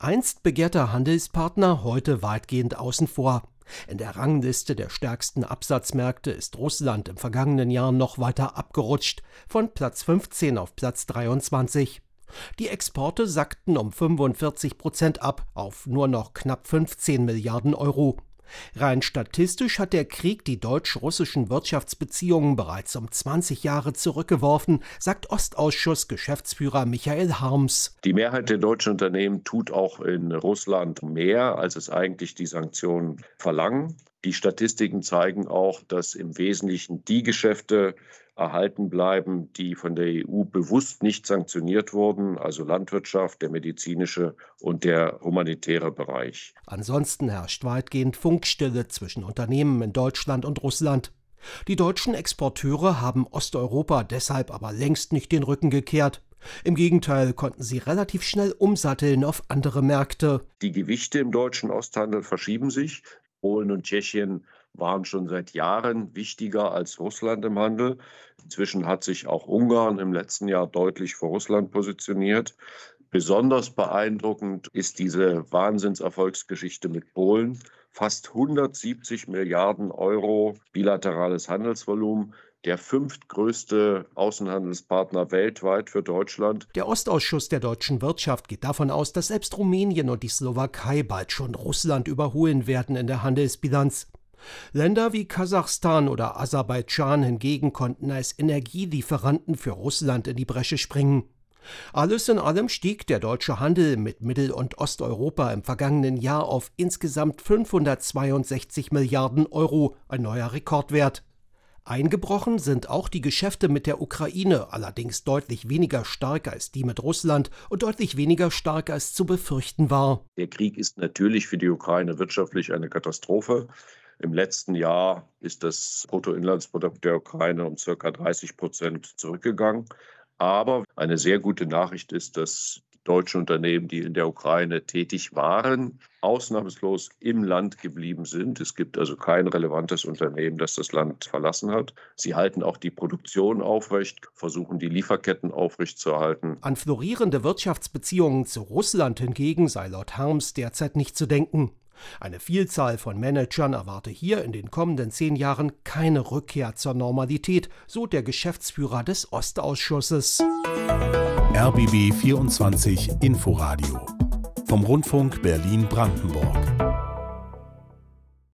Einst begehrter Handelspartner, heute weitgehend außen vor. In der Rangliste der stärksten Absatzmärkte ist Russland im vergangenen Jahr noch weiter abgerutscht, von Platz 15 auf Platz 23. Die Exporte sackten um 45 Prozent ab auf nur noch knapp 15 Milliarden Euro. Rein statistisch hat der Krieg die deutsch-russischen Wirtschaftsbeziehungen bereits um 20 Jahre zurückgeworfen, sagt Ostausschuss Geschäftsführer Michael Harms. Die Mehrheit der deutschen Unternehmen tut auch in Russland mehr, als es eigentlich die Sanktionen verlangen. Die Statistiken zeigen auch, dass im Wesentlichen die Geschäfte erhalten bleiben, die von der EU bewusst nicht sanktioniert wurden, also Landwirtschaft, der medizinische und der humanitäre Bereich. Ansonsten herrscht weitgehend Funkstille zwischen Unternehmen in Deutschland und Russland. Die deutschen Exporteure haben Osteuropa deshalb aber längst nicht den Rücken gekehrt. Im Gegenteil konnten sie relativ schnell umsatteln auf andere Märkte. Die Gewichte im deutschen Osthandel verschieben sich. Polen und Tschechien waren schon seit Jahren wichtiger als Russland im Handel. Inzwischen hat sich auch Ungarn im letzten Jahr deutlich vor Russland positioniert. Besonders beeindruckend ist diese Wahnsinnserfolgsgeschichte mit Polen. Fast 170 Milliarden Euro bilaterales Handelsvolumen der fünftgrößte Außenhandelspartner weltweit für Deutschland. Der Ostausschuss der deutschen Wirtschaft geht davon aus, dass selbst Rumänien und die Slowakei bald schon Russland überholen werden in der Handelsbilanz. Länder wie Kasachstan oder Aserbaidschan hingegen konnten als Energielieferanten für Russland in die Bresche springen. Alles in allem stieg der deutsche Handel mit Mittel- und Osteuropa im vergangenen Jahr auf insgesamt 562 Milliarden Euro, ein neuer Rekordwert. Eingebrochen sind auch die Geschäfte mit der Ukraine, allerdings deutlich weniger stark als die mit Russland und deutlich weniger stark als zu befürchten war. Der Krieg ist natürlich für die Ukraine wirtschaftlich eine Katastrophe. Im letzten Jahr ist das Bruttoinlandsprodukt der Ukraine um ca. 30 Prozent zurückgegangen. Aber eine sehr gute Nachricht ist, dass deutsche Unternehmen, die in der Ukraine tätig waren, ausnahmslos im Land geblieben sind. Es gibt also kein relevantes Unternehmen, das das Land verlassen hat. Sie halten auch die Produktion aufrecht, versuchen die Lieferketten aufrechtzuerhalten. An florierende Wirtschaftsbeziehungen zu Russland hingegen sei laut Harms derzeit nicht zu denken. Eine Vielzahl von Managern erwarte hier in den kommenden zehn Jahren keine Rückkehr zur Normalität, so der Geschäftsführer des Ostausschusses. RBB 24 Inforadio vom Rundfunk Berlin-Brandenburg.